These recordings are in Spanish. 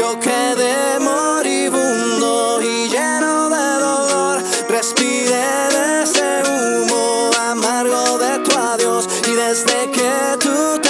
Yo quedé moribundo y lleno de dolor. Respiré de ese humo amargo de tu adiós y desde que tú te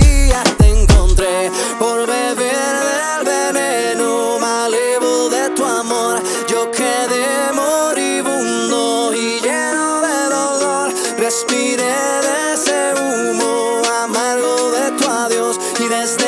that's